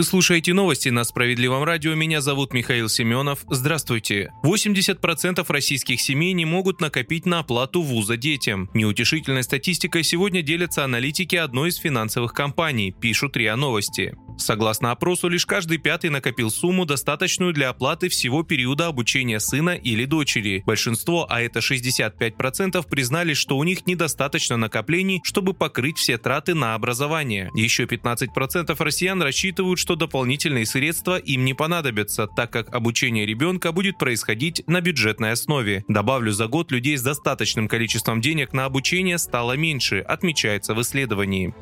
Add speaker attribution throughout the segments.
Speaker 1: Вы слушаете новости на Справедливом радио. Меня зовут Михаил Семенов. Здравствуйте. 80% российских семей не могут накопить на оплату вуза детям. Неутешительной статистикой сегодня делятся аналитики одной из финансовых компаний, пишут РИА Новости. Согласно опросу, лишь каждый пятый накопил сумму, достаточную для оплаты всего периода обучения сына или дочери. Большинство, а это 65%, признали, что у них недостаточно накоплений, чтобы покрыть все траты на образование. Еще 15% россиян рассчитывают, что дополнительные средства им не понадобятся, так как обучение ребенка будет происходить на бюджетной основе. Добавлю, за год людей с достаточным количеством денег на обучение стало меньше, отмечается в исследовании.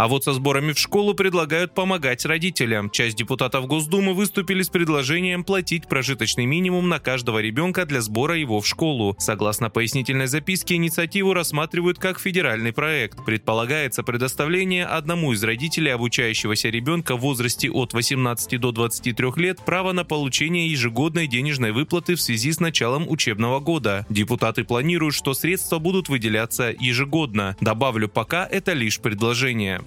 Speaker 1: А вот со сборами в школу предлагают помогать родителям. Часть депутатов Госдумы выступили с предложением платить прожиточный минимум на каждого ребенка для сбора его в школу. Согласно пояснительной записке, инициативу рассматривают как федеральный проект. Предполагается предоставление одному из родителей обучающегося ребенка в возрасте от 18 до 23 лет права на получение ежегодной денежной выплаты в связи с началом учебного года. Депутаты планируют, что средства будут выделяться ежегодно. Добавлю, пока это лишь предложение.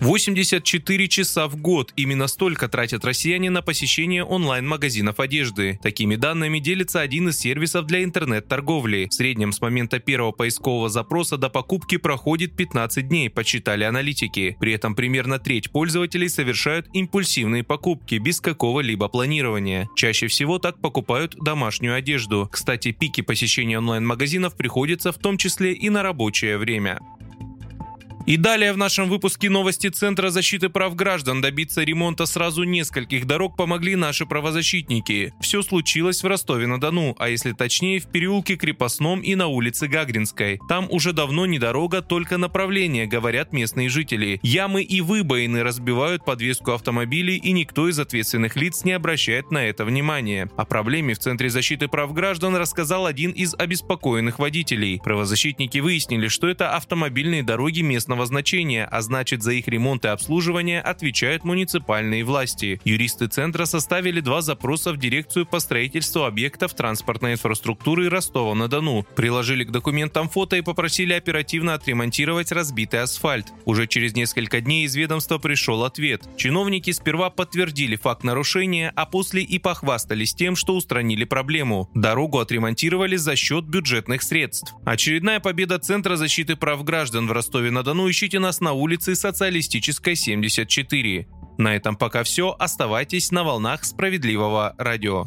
Speaker 1: 84 часа в год. Именно столько тратят россияне на посещение онлайн-магазинов одежды. Такими данными делится один из сервисов для интернет-торговли. В среднем с момента первого поискового запроса до покупки проходит 15 дней, подсчитали аналитики. При этом примерно треть пользователей совершают импульсивные покупки без какого-либо планирования. Чаще всего так покупают домашнюю одежду. Кстати, пики посещения онлайн-магазинов приходятся в том числе и на рабочее время. И далее в нашем выпуске новости Центра защиты прав граждан добиться ремонта сразу нескольких дорог помогли наши правозащитники. Все случилось в Ростове-на-Дону, а если точнее в переулке Крепостном и на улице Гагринской. Там уже давно не дорога, только направление, говорят местные жители. Ямы и выбоины разбивают подвеску автомобилей и никто из ответственных лиц не обращает на это внимания. О проблеме в Центре защиты прав граждан рассказал один из обеспокоенных водителей. Правозащитники выяснили, что это автомобильные дороги местного местного значения, а значит за их ремонт и обслуживание отвечают муниципальные власти. Юристы центра составили два запроса в дирекцию по строительству объектов транспортной инфраструктуры Ростова-на-Дону. Приложили к документам фото и попросили оперативно отремонтировать разбитый асфальт. Уже через несколько дней из ведомства пришел ответ. Чиновники сперва подтвердили факт нарушения, а после и похвастались тем, что устранили проблему. Дорогу отремонтировали за счет бюджетных средств. Очередная победа Центра защиты прав граждан в Ростове-на-Дону ну ищите нас на улице Социалистической, 74. На этом пока все. Оставайтесь на волнах справедливого радио.